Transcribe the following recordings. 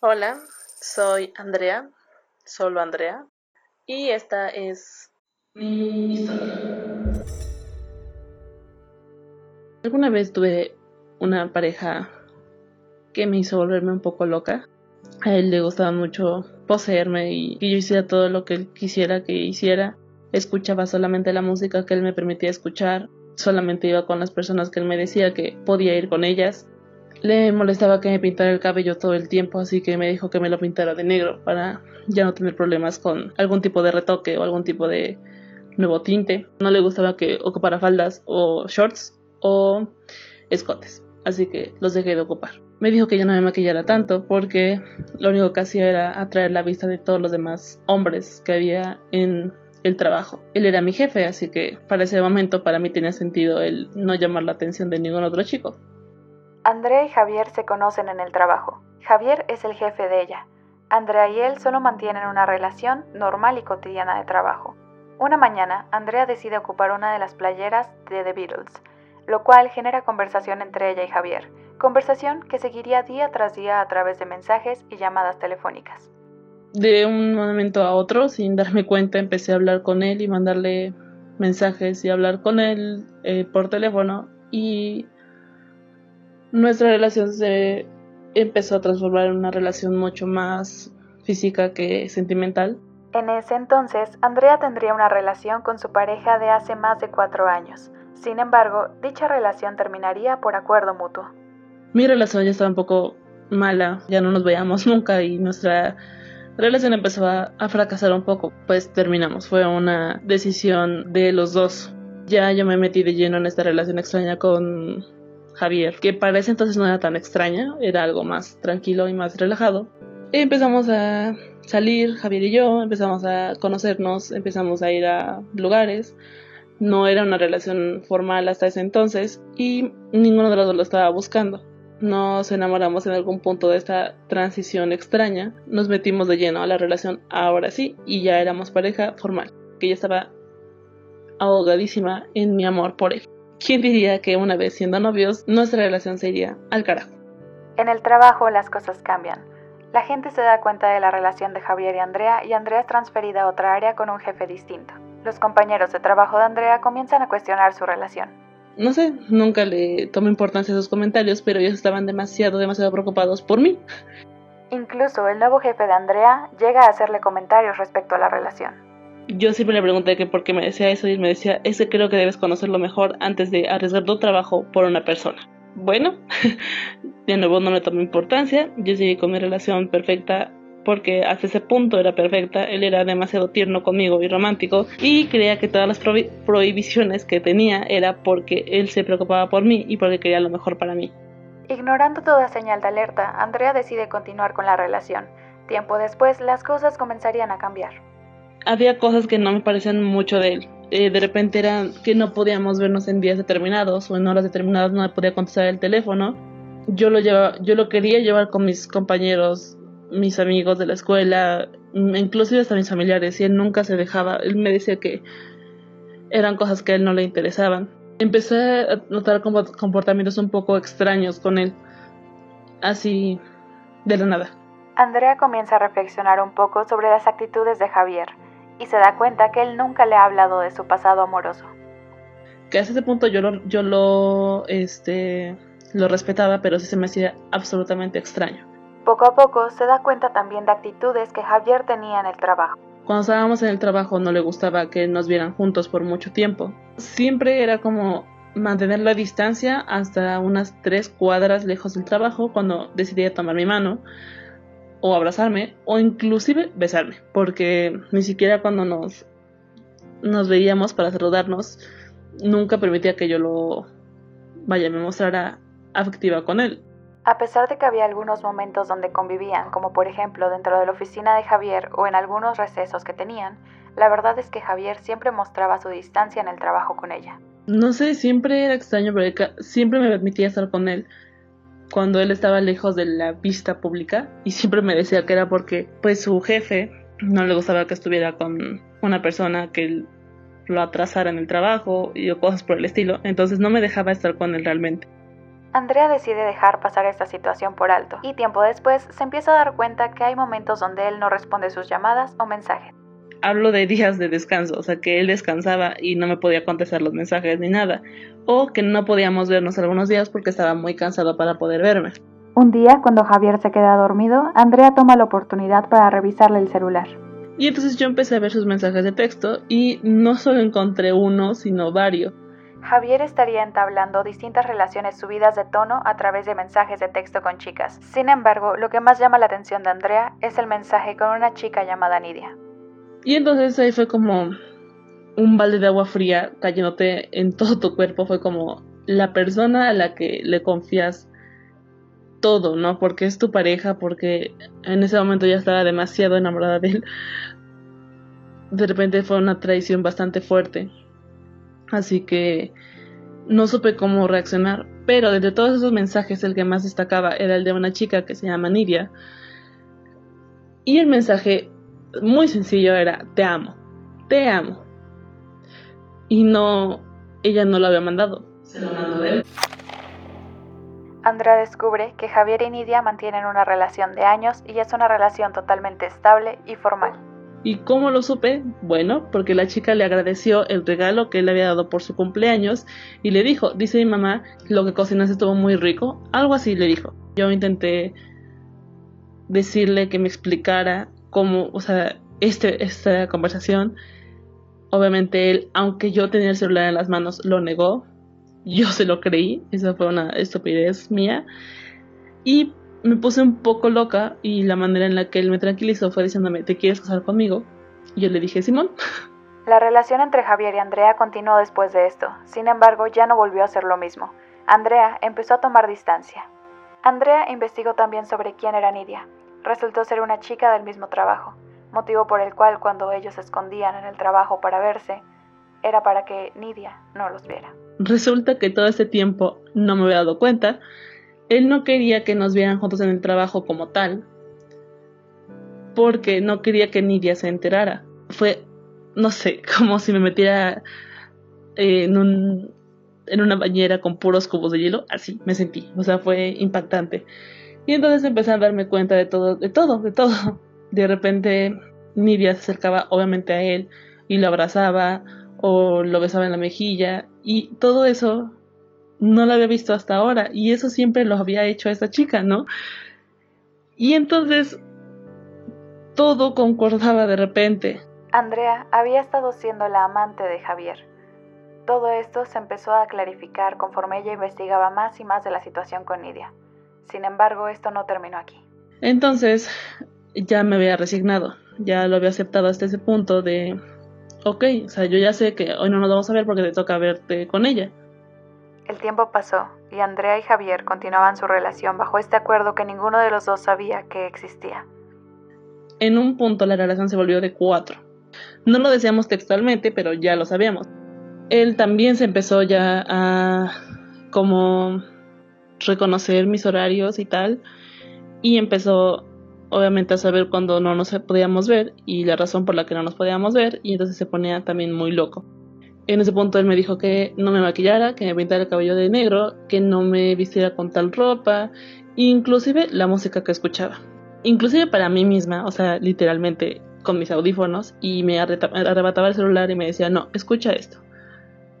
Hola, soy Andrea, solo Andrea, y esta es mi historia. Alguna vez tuve una pareja que me hizo volverme un poco loca. A él le gustaba mucho poseerme y que yo hiciera todo lo que él quisiera que hiciera. Escuchaba solamente la música que él me permitía escuchar. Solamente iba con las personas que él me decía que podía ir con ellas. Le molestaba que me pintara el cabello todo el tiempo, así que me dijo que me lo pintara de negro para ya no tener problemas con algún tipo de retoque o algún tipo de nuevo tinte. No le gustaba que ocupara faldas o shorts o escotes, así que los dejé de ocupar. Me dijo que ya no me maquillara tanto porque lo único que hacía era atraer la vista de todos los demás hombres que había en el trabajo. Él era mi jefe, así que para ese momento para mí tenía sentido el no llamar la atención de ningún otro chico. Andrea y Javier se conocen en el trabajo. Javier es el jefe de ella. Andrea y él solo mantienen una relación normal y cotidiana de trabajo. Una mañana, Andrea decide ocupar una de las playeras de The Beatles, lo cual genera conversación entre ella y Javier, conversación que seguiría día tras día a través de mensajes y llamadas telefónicas. De un momento a otro, sin darme cuenta, empecé a hablar con él y mandarle mensajes y hablar con él eh, por teléfono y nuestra relación se empezó a transformar en una relación mucho más física que sentimental. En ese entonces, Andrea tendría una relación con su pareja de hace más de cuatro años. Sin embargo, dicha relación terminaría por acuerdo mutuo. Mi relación ya estaba un poco mala, ya no nos veíamos nunca y nuestra relación empezó a, a, fracasar un poco, pues terminamos. Fue una decisión de los dos. Ya yo me metí de lleno en esta relación extraña con Javier, que para ese entonces no era tan extraña, era algo más tranquilo y más relajado. Y empezamos a salir, Javier y yo, empezamos a conocernos, empezamos a ir a lugares. No era una relación formal hasta ese entonces y ninguno de los dos lo estaba buscando. Nos enamoramos en algún punto de esta transición extraña, nos metimos de lleno a la relación ahora sí y ya éramos pareja formal, que ya estaba ahogadísima en mi amor por él. ¿Quién diría que una vez siendo novios nuestra relación se iría al carajo? En el trabajo las cosas cambian. La gente se da cuenta de la relación de Javier y Andrea y Andrea es transferida a otra área con un jefe distinto. Los compañeros de trabajo de Andrea comienzan a cuestionar su relación. No sé, nunca le tomé importancia a sus comentarios, pero ellos estaban demasiado, demasiado preocupados por mí. Incluso el nuevo jefe de Andrea llega a hacerle comentarios respecto a la relación yo siempre le pregunté que por qué me decía eso y me decía, es creo que debes conocerlo mejor antes de arriesgar tu trabajo por una persona. Bueno, de nuevo no le tomé importancia, yo seguí con mi relación perfecta porque hasta ese punto era perfecta, él era demasiado tierno conmigo y romántico y creía que todas las prohibiciones que tenía era porque él se preocupaba por mí y porque quería lo mejor para mí. Ignorando toda señal de alerta, Andrea decide continuar con la relación. Tiempo después, las cosas comenzarían a cambiar había cosas que no me parecían mucho de él. Eh, de repente era que no podíamos vernos en días determinados o en horas determinadas no podía contestar el teléfono. Yo lo, llevaba, yo lo quería llevar con mis compañeros, mis amigos de la escuela, inclusive hasta mis familiares, y él nunca se dejaba. Él me decía que eran cosas que a él no le interesaban. Empecé a notar comportamientos un poco extraños con él, así de la nada. Andrea comienza a reflexionar un poco sobre las actitudes de Javier y se da cuenta que él nunca le ha hablado de su pasado amoroso. Que hasta ese punto yo lo, yo lo, este, lo respetaba, pero sí se me hacía absolutamente extraño. Poco a poco se da cuenta también de actitudes que Javier tenía en el trabajo. Cuando estábamos en el trabajo no le gustaba que nos vieran juntos por mucho tiempo. Siempre era como mantener la distancia hasta unas tres cuadras lejos del trabajo cuando decidía tomar mi mano o abrazarme o inclusive besarme, porque ni siquiera cuando nos, nos veíamos para saludarnos, nunca permitía que yo lo, vaya, me mostrara afectiva con él. A pesar de que había algunos momentos donde convivían, como por ejemplo dentro de la oficina de Javier o en algunos recesos que tenían, la verdad es que Javier siempre mostraba su distancia en el trabajo con ella. No sé, siempre era extraño porque siempre me permitía estar con él, cuando él estaba lejos de la vista pública y siempre me decía que era porque pues su jefe no le gustaba que estuviera con una persona que lo atrasara en el trabajo y cosas por el estilo, entonces no me dejaba estar con él realmente. Andrea decide dejar pasar esta situación por alto y tiempo después se empieza a dar cuenta que hay momentos donde él no responde sus llamadas o mensajes. Hablo de días de descanso, o sea que él descansaba y no me podía contestar los mensajes ni nada, o que no podíamos vernos algunos días porque estaba muy cansado para poder verme. Un día, cuando Javier se queda dormido, Andrea toma la oportunidad para revisarle el celular. Y entonces yo empecé a ver sus mensajes de texto y no solo encontré uno, sino varios. Javier estaría entablando distintas relaciones subidas de tono a través de mensajes de texto con chicas. Sin embargo, lo que más llama la atención de Andrea es el mensaje con una chica llamada Nidia. Y entonces ahí fue como un balde de agua fría cayéndote en todo tu cuerpo. Fue como la persona a la que le confías todo, ¿no? Porque es tu pareja, porque en ese momento ya estaba demasiado enamorada de él. De repente fue una traición bastante fuerte. Así que no supe cómo reaccionar. Pero de todos esos mensajes, el que más destacaba era el de una chica que se llama Nidia. Y el mensaje muy sencillo era: Te amo, te amo. Y no, ella no lo había mandado, se lo mandó él. Andrea descubre que Javier y Nidia mantienen una relación de años y es una relación totalmente estable y formal. ¿Y cómo lo supe? Bueno, porque la chica le agradeció el regalo que él le había dado por su cumpleaños y le dijo, dice mi mamá, lo que cocinaste estuvo muy rico, algo así le dijo. Yo intenté decirle que me explicara cómo, o sea, este, esta conversación. Obviamente él, aunque yo tenía el celular en las manos, lo negó. Yo se lo creí, esa fue una estupidez mía. Y me puse un poco loca y la manera en la que él me tranquilizó fue diciéndome, ¿te quieres casar conmigo? Y yo le dije, Simón. La relación entre Javier y Andrea continuó después de esto, sin embargo ya no volvió a ser lo mismo. Andrea empezó a tomar distancia. Andrea investigó también sobre quién era Nidia. Resultó ser una chica del mismo trabajo, motivo por el cual cuando ellos se escondían en el trabajo para verse, era para que Nidia no los viera. Resulta que todo ese tiempo no me había dado cuenta él no quería que nos vieran juntos en el trabajo como tal, porque no quería que Nidia se enterara. Fue, no sé, como si me metiera en, un, en una bañera con puros cubos de hielo, así me sentí, o sea, fue impactante. Y entonces empecé a darme cuenta de todo, de todo, de todo. De repente Nidia se acercaba obviamente a él y lo abrazaba o lo besaba en la mejilla y todo eso no la había visto hasta ahora y eso siempre lo había hecho esta chica, ¿no? Y entonces todo concordaba de repente. Andrea había estado siendo la amante de Javier. Todo esto se empezó a clarificar conforme ella investigaba más y más de la situación con Nidia. Sin embargo, esto no terminó aquí. Entonces, ya me había resignado, ya lo había aceptado hasta ese punto de, ok, o sea, yo ya sé que hoy no nos vamos a ver porque te toca verte con ella. El tiempo pasó y Andrea y Javier continuaban su relación bajo este acuerdo que ninguno de los dos sabía que existía. En un punto la relación se volvió de cuatro. No lo decíamos textualmente, pero ya lo sabíamos. Él también se empezó ya a como reconocer mis horarios y tal y empezó obviamente a saber cuando no nos podíamos ver y la razón por la que no nos podíamos ver y entonces se ponía también muy loco. En ese punto él me dijo que no me maquillara, que me pintara el cabello de negro, que no me vistiera con tal ropa, inclusive la música que escuchaba. Inclusive para mí misma, o sea, literalmente con mis audífonos y me arrebataba el celular y me decía, no, escucha esto.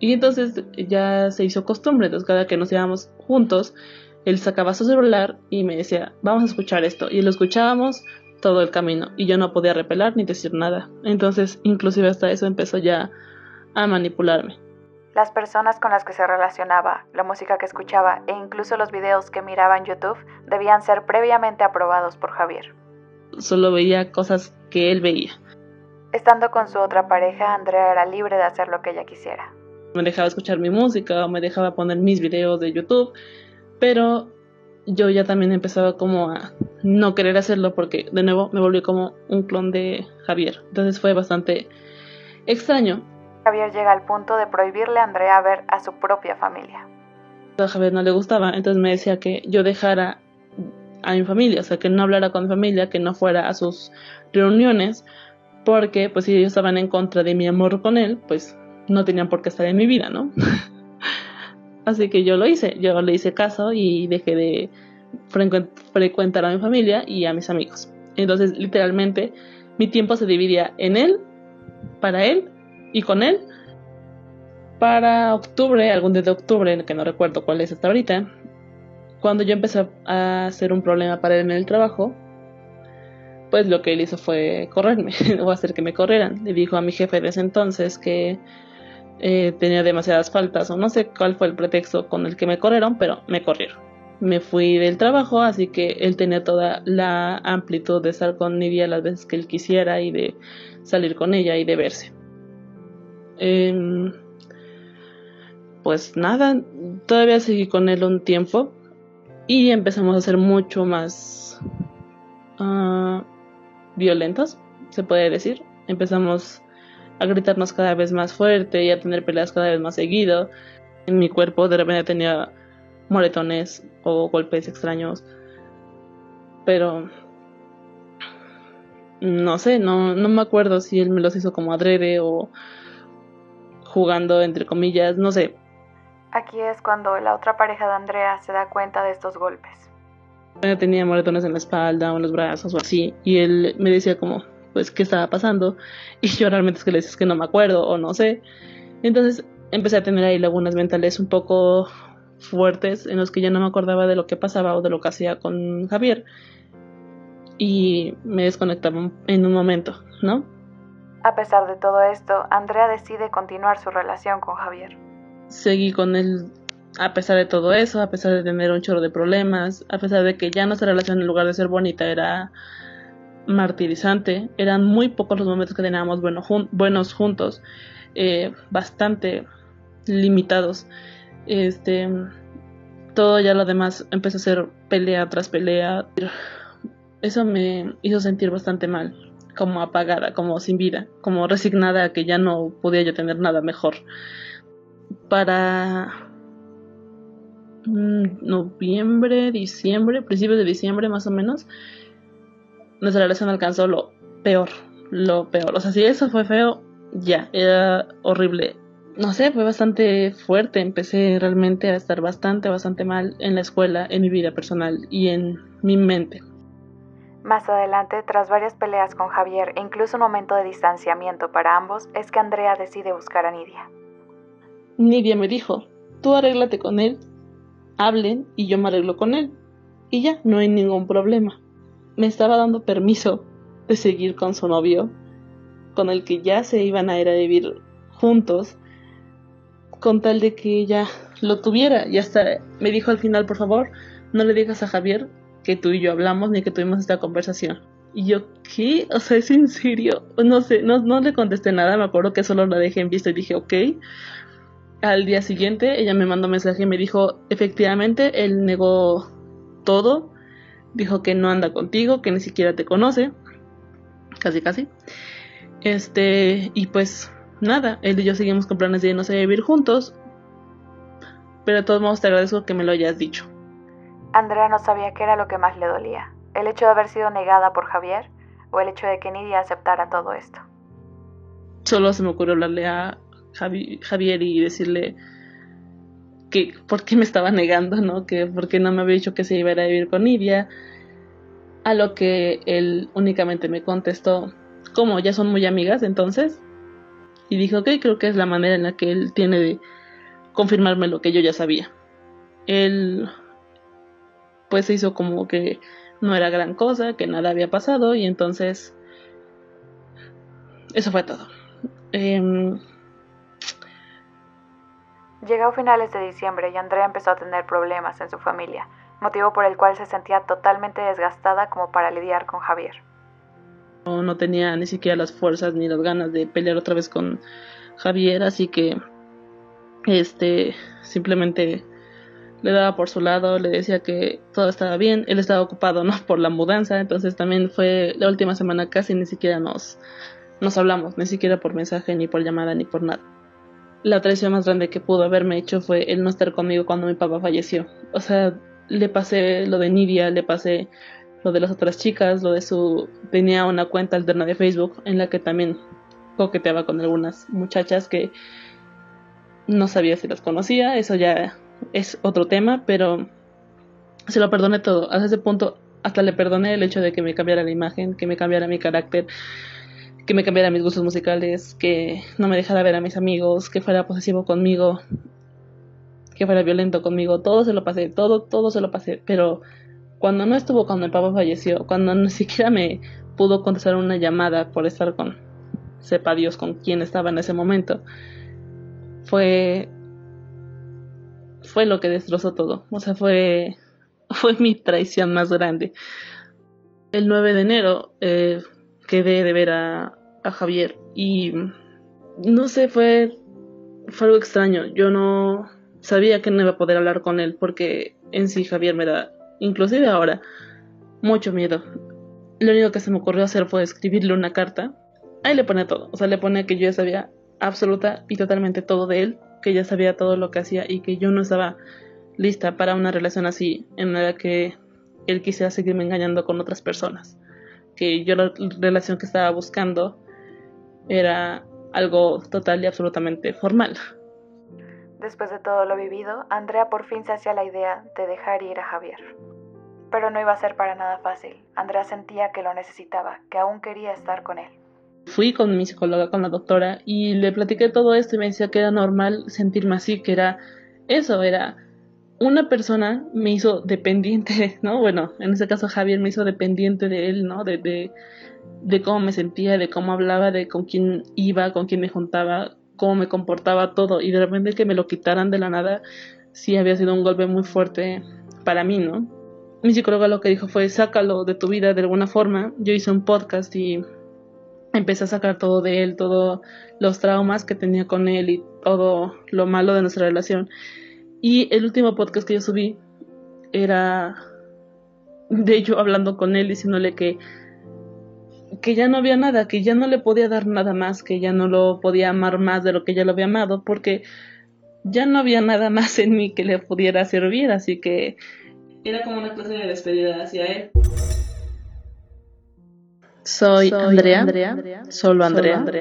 Y entonces ya se hizo costumbre, entonces cada que nos íbamos juntos, él sacaba su celular y me decía, vamos a escuchar esto. Y lo escuchábamos todo el camino y yo no podía repelar ni decir nada. Entonces, inclusive hasta eso empezó ya a manipularme. Las personas con las que se relacionaba, la música que escuchaba e incluso los videos que miraba en YouTube debían ser previamente aprobados por Javier. Solo veía cosas que él veía. Estando con su otra pareja, Andrea era libre de hacer lo que ella quisiera. Me dejaba escuchar mi música o me dejaba poner mis videos de YouTube, pero yo ya también empezaba como a no querer hacerlo porque de nuevo me volví como un clon de Javier. Entonces fue bastante extraño Javier llega al punto de prohibirle a Andrea ver a su propia familia. A Javier no le gustaba, entonces me decía que yo dejara a mi familia, o sea, que no hablara con mi familia, que no fuera a sus reuniones, porque pues si ellos estaban en contra de mi amor con él, pues no tenían por qué estar en mi vida, ¿no? Así que yo lo hice, yo le hice caso y dejé de frecuentar a mi familia y a mis amigos. Entonces, literalmente, mi tiempo se dividía en él, para él y con él. Para octubre, algún día de octubre, que no recuerdo cuál es hasta ahorita, cuando yo empecé a hacer un problema para él en el trabajo, pues lo que él hizo fue correrme o hacer que me corrieran. Le dijo a mi jefe de ese entonces que eh, tenía demasiadas faltas o no sé cuál fue el pretexto con el que me corrieron, pero me corrieron. Me fui del trabajo, así que él tenía toda la amplitud de estar con Nidia las veces que él quisiera y de salir con ella y de verse. Em, pues nada, todavía seguí con él un tiempo y empezamos a ser mucho más uh, violentos, se puede decir. Empezamos a gritarnos cada vez más fuerte y a tener peleas cada vez más seguido. En mi cuerpo de repente tenía moretones o golpes extraños. Pero no sé, no, no me acuerdo si él me los hizo como adrede o jugando entre comillas, no sé. Aquí es cuando la otra pareja de Andrea se da cuenta de estos golpes. Tenía moretones en la espalda o en los brazos o así y él me decía como, pues qué estaba pasando y yo realmente es que le decía que no me acuerdo o no sé. Entonces empecé a tener ahí lagunas mentales un poco fuertes en los que ya no me acordaba de lo que pasaba o de lo que hacía con Javier y me desconectaba en un momento, ¿no? A pesar de todo esto, Andrea decide continuar su relación con Javier. Seguí con él a pesar de todo eso, a pesar de tener un chorro de problemas, a pesar de que ya nuestra relación en lugar de ser bonita era martirizante. Eran muy pocos los momentos que teníamos buenos juntos, eh, bastante limitados. Este, todo ya lo demás empezó a ser pelea tras pelea. Eso me hizo sentir bastante mal, como apagada, como sin vida, como resignada a que ya no podía yo tener nada mejor. Para mm, noviembre, diciembre, principios de diciembre más o menos, nuestra relación alcanzó lo peor, lo peor. O sea, si eso fue feo, ya, era horrible. No sé, fue bastante fuerte. Empecé realmente a estar bastante, bastante mal en la escuela, en mi vida personal y en mi mente. Más adelante, tras varias peleas con Javier e incluso un momento de distanciamiento para ambos, es que Andrea decide buscar a Nidia. Nidia me dijo, tú arréglate con él, hablen y yo me arreglo con él. Y ya, no hay ningún problema me estaba dando permiso de seguir con su novio, con el que ya se iban a ir a vivir juntos, con tal de que ella lo tuviera. Y hasta me dijo al final, por favor, no le digas a Javier que tú y yo hablamos ni que tuvimos esta conversación. Y yo, ¿qué? O sea, es en. No sé, no, no le contesté nada, me acuerdo que solo la dejé en vista y dije, ok. Al día siguiente ella me mandó un mensaje y me dijo, efectivamente, él negó todo, dijo que no anda contigo, que ni siquiera te conoce, casi casi. Este, y pues nada, él y yo seguimos con planes de irnos a vivir juntos, pero de todos modos te agradezco que me lo hayas dicho. Andrea no sabía qué era lo que más le dolía, el hecho de haber sido negada por Javier o el hecho de que Nidia aceptara todo esto. Solo se me ocurrió hablarle a Javier y decirle, que por qué me estaba negando, ¿no? Que por qué no me había dicho que se iba a, ir a vivir con Nidia. A lo que él únicamente me contestó, como ya son muy amigas entonces. Y dijo, ok, creo que es la manera en la que él tiene de confirmarme lo que yo ya sabía. Él pues se hizo como que no era gran cosa, que nada había pasado y entonces eso fue todo. Eh, Llegó finales de diciembre y Andrea empezó a tener problemas en su familia, motivo por el cual se sentía totalmente desgastada como para lidiar con Javier. No, no tenía ni siquiera las fuerzas ni las ganas de pelear otra vez con Javier, así que este simplemente le daba por su lado, le decía que todo estaba bien, él estaba ocupado no por la mudanza, entonces también fue la última semana casi ni siquiera nos nos hablamos, ni siquiera por mensaje, ni por llamada, ni por nada la traición más grande que pudo haberme hecho fue el no estar conmigo cuando mi papá falleció. O sea, le pasé lo de Nidia, le pasé lo de las otras chicas, lo de su... tenía una cuenta alterna de Facebook en la que también coqueteaba con algunas muchachas que no sabía si las conocía, eso ya es otro tema, pero se lo perdoné todo. Hasta ese punto, hasta le perdoné el hecho de que me cambiara la imagen, que me cambiara mi carácter, que me cambiara mis gustos musicales, que no me dejara ver a mis amigos, que fuera posesivo conmigo, que fuera violento conmigo. Todo se lo pasé, todo, todo se lo pasé. Pero cuando no estuvo cuando el papá falleció, cuando ni siquiera me pudo contestar una llamada por estar con, sepa Dios con quién estaba en ese momento, fue fue lo que destrozó todo. O sea, fue fue mi traición más grande. El 9 de enero eh, quedé de ver a, a Javier y no sé, fue, fue algo extraño. Yo no sabía que no iba a poder hablar con él porque en sí Javier me da, inclusive ahora, mucho miedo. Lo único que se me ocurrió hacer fue escribirle una carta. Ahí le pone todo, o sea, le pone que yo ya sabía absoluta y totalmente todo de él, que ya sabía todo lo que hacía y que yo no estaba lista para una relación así en la que él quisiera seguirme engañando con otras personas. Que yo la relación que estaba buscando era algo total y absolutamente formal. Después de todo lo vivido, Andrea por fin se hacía la idea de dejar ir a Javier. Pero no iba a ser para nada fácil. Andrea sentía que lo necesitaba, que aún quería estar con él. Fui con mi psicóloga, con la doctora, y le platiqué todo esto y me decía que era normal sentirme así, que era eso, era una persona me hizo dependiente, ¿no? Bueno, en ese caso Javier me hizo dependiente de él, ¿no? De, de, de cómo me sentía, de cómo hablaba, de con quién iba, con quién me juntaba, cómo me comportaba todo. Y de repente que me lo quitaran de la nada, sí había sido un golpe muy fuerte para mí, ¿no? Mi psicóloga lo que dijo fue, sácalo de tu vida de alguna forma. Yo hice un podcast y empecé a sacar todo de él, todos los traumas que tenía con él y todo lo malo de nuestra relación. Y el último podcast que yo subí era de hecho hablando con él, diciéndole que, que ya no había nada, que ya no le podía dar nada más, que ya no lo podía amar más de lo que ya lo había amado, porque ya no había nada más en mí que le pudiera servir, así que era como una clase de despedida hacia él. Soy, Andrea, Andrea, solo Andrea. Solo Andrea.